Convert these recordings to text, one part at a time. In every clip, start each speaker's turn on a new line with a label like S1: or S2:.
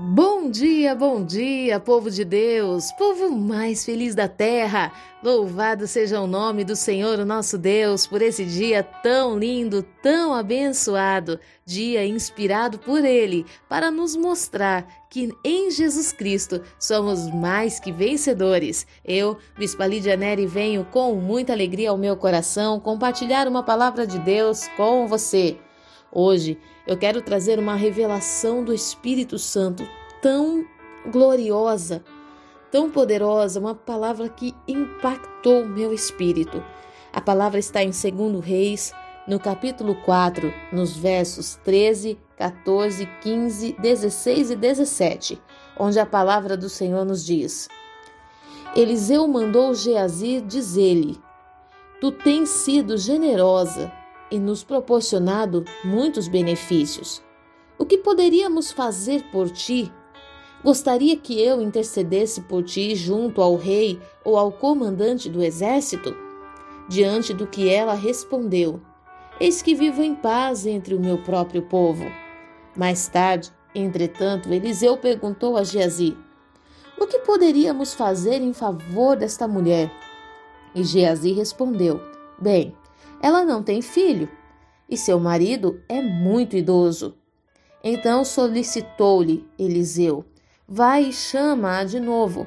S1: Bom dia, bom dia, povo de Deus, povo mais feliz da terra. Louvado seja o nome do Senhor, o nosso Deus, por esse dia tão lindo, tão abençoado, dia inspirado por Ele para nos mostrar que em Jesus Cristo somos mais que vencedores. Eu, Bispa Lídia Neri, venho com muita alegria ao meu coração compartilhar uma palavra de Deus com você. Hoje eu quero trazer uma revelação do Espírito Santo tão gloriosa, tão poderosa, uma palavra que impactou meu espírito. A palavra está em 2 Reis, no capítulo 4, nos versos 13, 14, 15, 16 e 17, onde a palavra do Senhor nos diz: Eliseu mandou Geazir dizer-lhe: Tu tens sido generosa e nos proporcionado muitos benefícios. O que poderíamos fazer por ti? Gostaria que eu intercedesse por ti junto ao rei ou ao comandante do exército? Diante do que ela respondeu: Eis que vivo em paz entre o meu próprio povo. Mais tarde, entretanto, Eliseu perguntou a Geazi: O que poderíamos fazer em favor desta mulher? E Geazi respondeu: Bem, ela não tem filho e seu marido é muito idoso. Então solicitou-lhe Eliseu: Vai e chama-a de novo.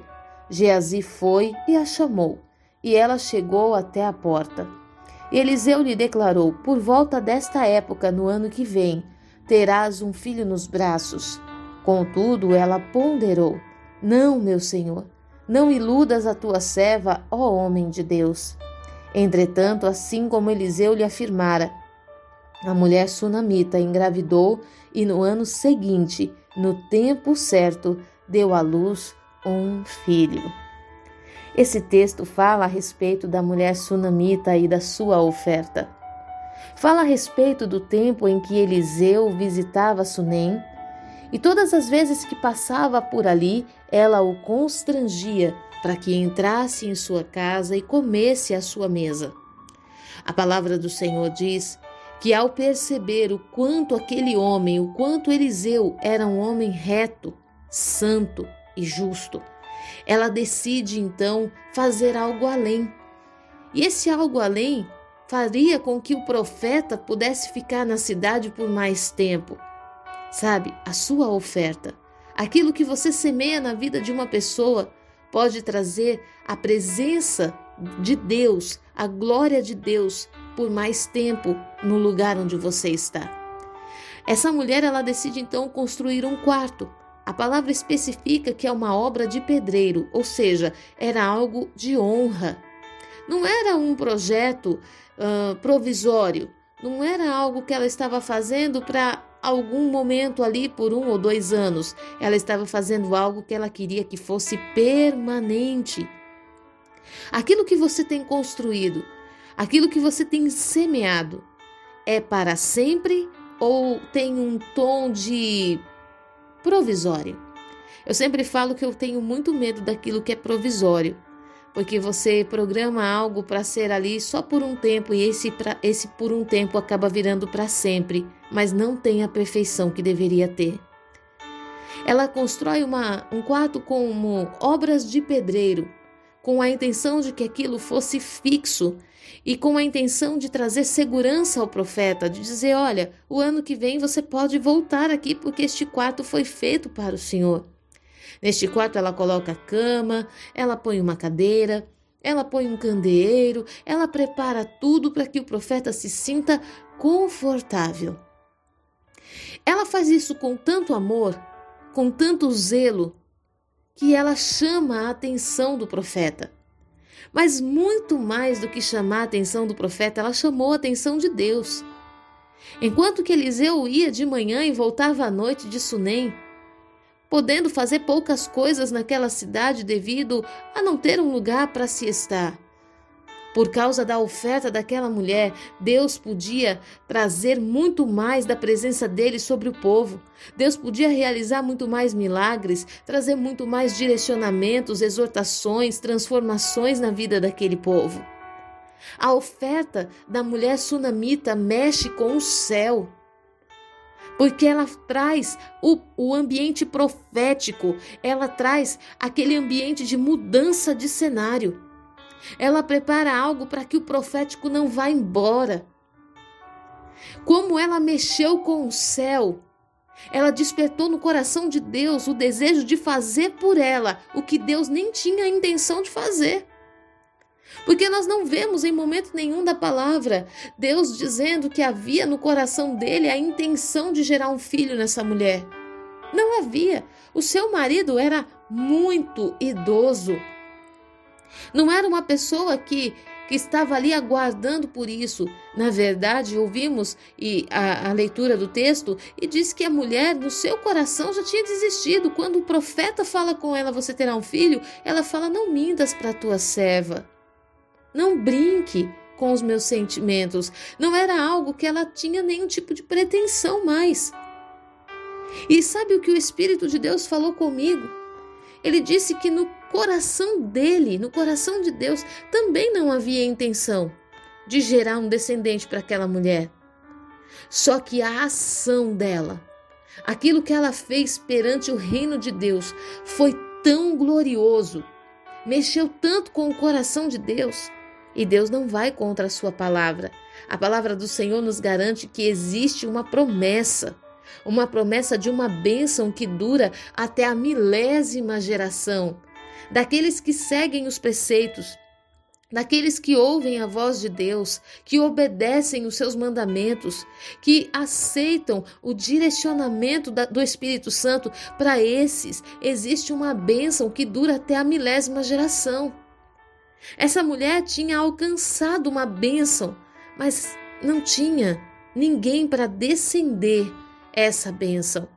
S1: Geazi foi e a chamou, e ela chegou até a porta. Eliseu lhe declarou: Por volta desta época, no ano que vem, terás um filho nos braços. Contudo, ela ponderou: Não, meu senhor, não iludas a tua serva, ó homem de Deus. Entretanto, assim como Eliseu lhe afirmara, a mulher sunamita engravidou e no ano seguinte, no tempo certo, deu à luz um filho. Esse texto fala a respeito da mulher sunamita e da sua oferta. Fala a respeito do tempo em que Eliseu visitava Sunem e todas as vezes que passava por ali, ela o constrangia para que entrasse em sua casa e comesse à sua mesa. A palavra do Senhor diz que, ao perceber o quanto aquele homem, o quanto Eliseu era um homem reto, santo e justo, ela decide então fazer algo além. E esse algo além faria com que o profeta pudesse ficar na cidade por mais tempo. Sabe, a sua oferta, aquilo que você semeia na vida de uma pessoa, pode trazer a presença de Deus, a glória de Deus por mais tempo no lugar onde você está. Essa mulher ela decide então construir um quarto. A palavra especifica que é uma obra de pedreiro, ou seja, era algo de honra. Não era um projeto uh, provisório, não era algo que ela estava fazendo para algum momento ali por um ou dois anos. Ela estava fazendo algo que ela queria que fosse permanente. Aquilo que você tem construído, aquilo que você tem semeado, é para sempre ou tem um tom de provisório? Eu sempre falo que eu tenho muito medo daquilo que é provisório porque você programa algo para ser ali só por um tempo e esse, pra, esse por um tempo acaba virando para sempre, mas não tem a perfeição que deveria ter. Ela constrói uma, um quarto como obras de pedreiro, com a intenção de que aquilo fosse fixo e com a intenção de trazer segurança ao profeta, de dizer: olha, o ano que vem você pode voltar aqui porque este quarto foi feito para o Senhor. Neste quarto, ela coloca a cama, ela põe uma cadeira, ela põe um candeeiro, ela prepara tudo para que o profeta se sinta confortável. Ela faz isso com tanto amor, com tanto zelo, que ela chama a atenção do profeta. Mas muito mais do que chamar a atenção do profeta, ela chamou a atenção de Deus. Enquanto que Eliseu ia de manhã e voltava à noite de Sunem, podendo fazer poucas coisas naquela cidade devido a não ter um lugar para se estar. Por causa da oferta daquela mulher, Deus podia trazer muito mais da presença dele sobre o povo. Deus podia realizar muito mais milagres, trazer muito mais direcionamentos, exortações, transformações na vida daquele povo. A oferta da mulher sunamita mexe com o céu. Porque ela traz o, o ambiente profético, ela traz aquele ambiente de mudança de cenário. Ela prepara algo para que o profético não vá embora. Como ela mexeu com o céu, ela despertou no coração de Deus o desejo de fazer por ela o que Deus nem tinha a intenção de fazer. Porque nós não vemos em momento nenhum da palavra Deus dizendo que havia no coração dele a intenção de gerar um filho nessa mulher. Não havia. O seu marido era muito idoso. Não era uma pessoa que, que estava ali aguardando por isso. Na verdade, ouvimos e a, a leitura do texto e diz que a mulher, no seu coração, já tinha desistido. Quando o profeta fala com ela, você terá um filho, ela fala: Não mintas para a tua serva. Não brinque com os meus sentimentos. Não era algo que ela tinha nenhum tipo de pretensão mais. E sabe o que o Espírito de Deus falou comigo? Ele disse que no coração dele, no coração de Deus, também não havia intenção de gerar um descendente para aquela mulher. Só que a ação dela, aquilo que ela fez perante o reino de Deus, foi tão glorioso, mexeu tanto com o coração de Deus, e Deus não vai contra a sua palavra. A palavra do Senhor nos garante que existe uma promessa, uma promessa de uma bênção que dura até a milésima geração. Daqueles que seguem os preceitos, daqueles que ouvem a voz de Deus, que obedecem os seus mandamentos, que aceitam o direcionamento do Espírito Santo, para esses existe uma bênção que dura até a milésima geração. Essa mulher tinha alcançado uma bênção, mas não tinha ninguém para descender essa bênção.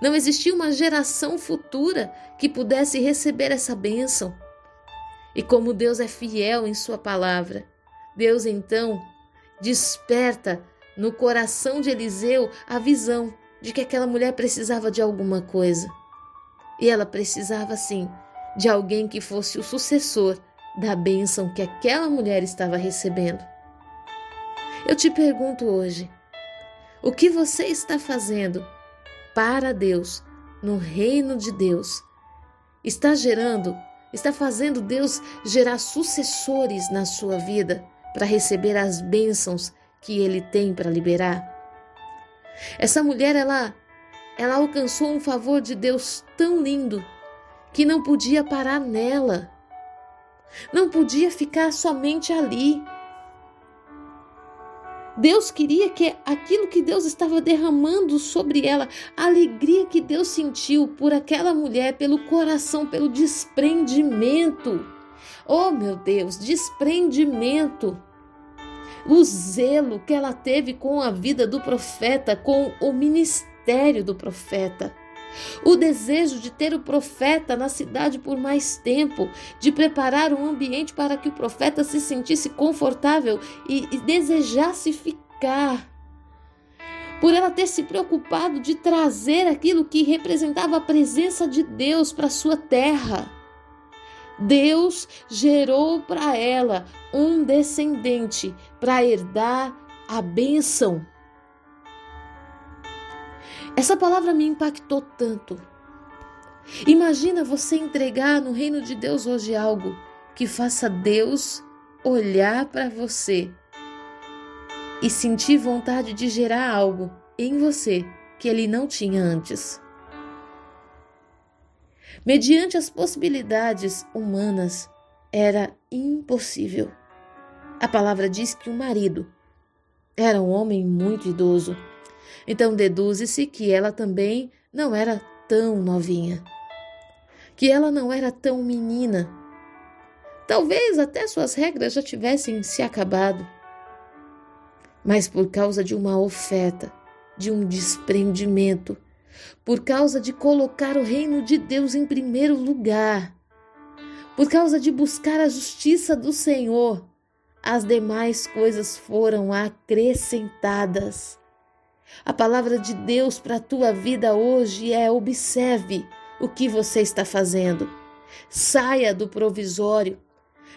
S1: Não existia uma geração futura que pudesse receber essa bênção. E como Deus é fiel em Sua palavra, Deus então desperta no coração de Eliseu a visão de que aquela mulher precisava de alguma coisa. E ela precisava, sim, de alguém que fosse o sucessor da bênção que aquela mulher estava recebendo. Eu te pergunto hoje: o que você está fazendo para Deus, no reino de Deus? Está gerando, está fazendo Deus gerar sucessores na sua vida para receber as bênçãos que ele tem para liberar? Essa mulher, ela, ela alcançou um favor de Deus tão lindo que não podia parar nela. Não podia ficar somente ali. Deus queria que aquilo que Deus estava derramando sobre ela, a alegria que Deus sentiu por aquela mulher, pelo coração, pelo desprendimento. Oh, meu Deus, desprendimento. O zelo que ela teve com a vida do profeta, com o ministério do profeta. O desejo de ter o profeta na cidade por mais tempo, de preparar um ambiente para que o profeta se sentisse confortável e, e desejasse ficar. Por ela ter se preocupado de trazer aquilo que representava a presença de Deus para sua terra. Deus gerou para ela um descendente para herdar a bênção. Essa palavra me impactou tanto. Imagina você entregar no reino de Deus hoje algo que faça Deus olhar para você e sentir vontade de gerar algo em você que ele não tinha antes. Mediante as possibilidades humanas, era impossível. A palavra diz que o marido era um homem muito idoso então deduz-se que ela também não era tão novinha, que ela não era tão menina. Talvez até suas regras já tivessem se acabado. Mas por causa de uma oferta, de um desprendimento, por causa de colocar o reino de Deus em primeiro lugar, por causa de buscar a justiça do Senhor, as demais coisas foram acrescentadas. A palavra de Deus para a tua vida hoje é: observe o que você está fazendo. Saia do provisório.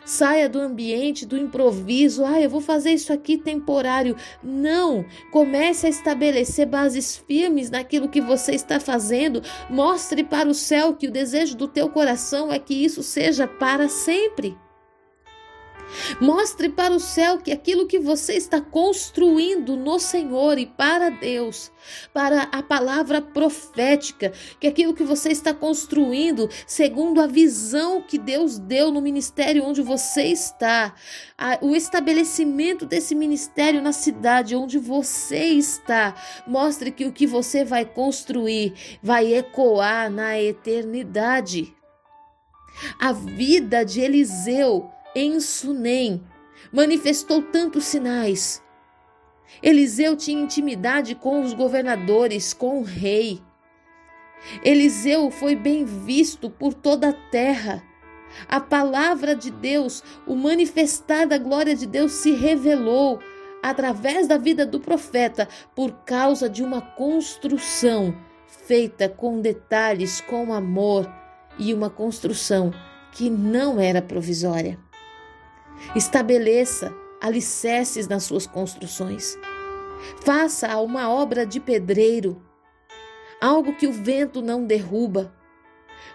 S1: Saia do ambiente do improviso. Ah, eu vou fazer isso aqui temporário. Não. Comece a estabelecer bases firmes naquilo que você está fazendo. Mostre para o céu que o desejo do teu coração é que isso seja para sempre. Mostre para o céu que aquilo que você está construindo no Senhor e para Deus, para a palavra profética, que aquilo que você está construindo segundo a visão que Deus deu no ministério onde você está, o estabelecimento desse ministério na cidade onde você está, mostre que o que você vai construir vai ecoar na eternidade. A vida de Eliseu em Sunem manifestou tantos sinais. Eliseu tinha intimidade com os governadores, com o rei. Eliseu foi bem visto por toda a terra. A palavra de Deus, o manifestar da glória de Deus se revelou através da vida do profeta por causa de uma construção feita com detalhes, com amor e uma construção que não era provisória. Estabeleça alicerces nas suas construções. Faça uma obra de pedreiro, algo que o vento não derruba.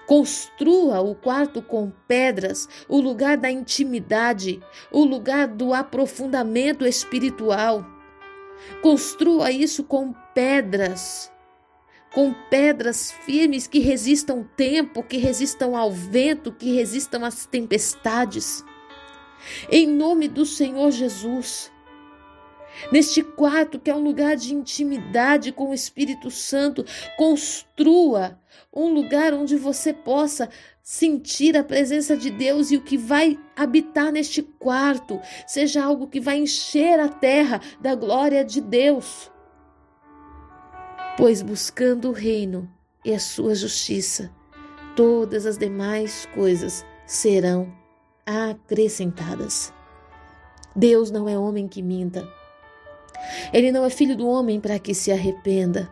S1: Construa o quarto com pedras, o lugar da intimidade, o lugar do aprofundamento espiritual. Construa isso com pedras, com pedras firmes que resistam tempo, que resistam ao vento, que resistam às tempestades em nome do Senhor Jesus. Neste quarto, que é um lugar de intimidade com o Espírito Santo, construa um lugar onde você possa sentir a presença de Deus e o que vai habitar neste quarto seja algo que vai encher a terra da glória de Deus. Pois buscando o reino e a sua justiça, todas as demais coisas serão acrescentadas. Deus não é homem que minta. Ele não é filho do homem para que se arrependa.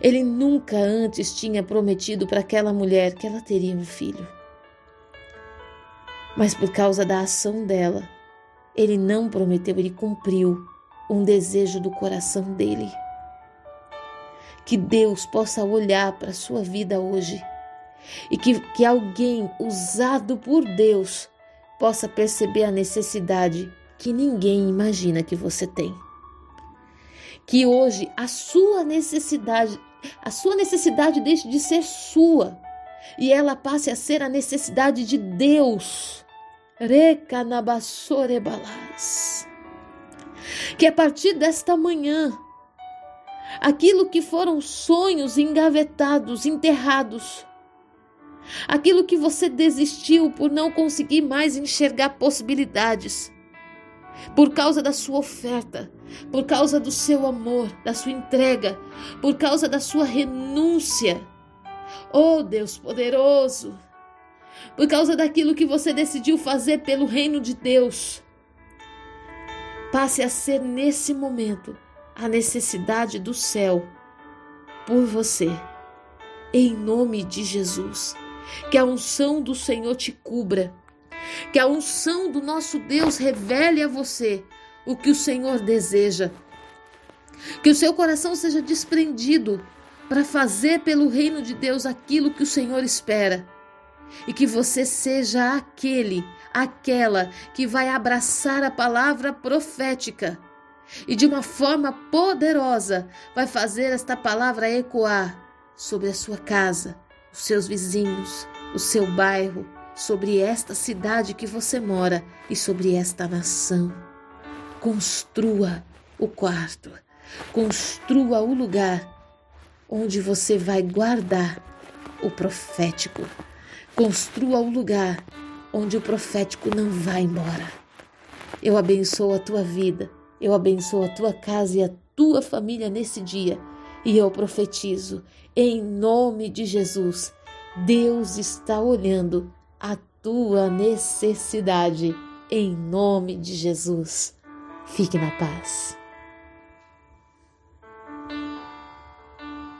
S1: Ele nunca antes tinha prometido para aquela mulher que ela teria um filho. Mas por causa da ação dela, ele não prometeu, ele cumpriu um desejo do coração dele. Que Deus possa olhar para a sua vida hoje e que, que alguém usado por Deus possa perceber a necessidade que ninguém imagina que você tem. Que hoje a sua necessidade, a sua necessidade deixe de ser sua e ela passe a ser a necessidade de Deus. Recanabassorebalas. Que a partir desta manhã, aquilo que foram sonhos engavetados, enterrados, aquilo que você desistiu por não conseguir mais enxergar possibilidades, por causa da sua oferta, por causa do seu amor, da sua entrega, por causa da sua renúncia. Oh Deus poderoso, por causa daquilo que você decidiu fazer pelo reino de Deus. Passe a ser nesse momento a necessidade do céu por você, em nome de Jesus que a unção do Senhor te cubra, que a unção do nosso Deus revele a você o que o Senhor deseja, que o seu coração seja desprendido para fazer pelo reino de Deus aquilo que o Senhor espera. E que você seja aquele, aquela que vai abraçar a palavra profética. E de uma forma poderosa vai fazer esta palavra ecoar sobre a sua casa, os seus vizinhos, o seu bairro, sobre esta cidade que você mora e sobre esta nação. Construa o quarto, construa o lugar onde você vai guardar o profético. Construa o lugar onde o profético não vai embora. Eu abençoo a tua vida, eu abençoo a tua casa e a tua família nesse dia e eu profetizo, em nome de Jesus, Deus está olhando a tua necessidade, em nome de Jesus. Fique na paz.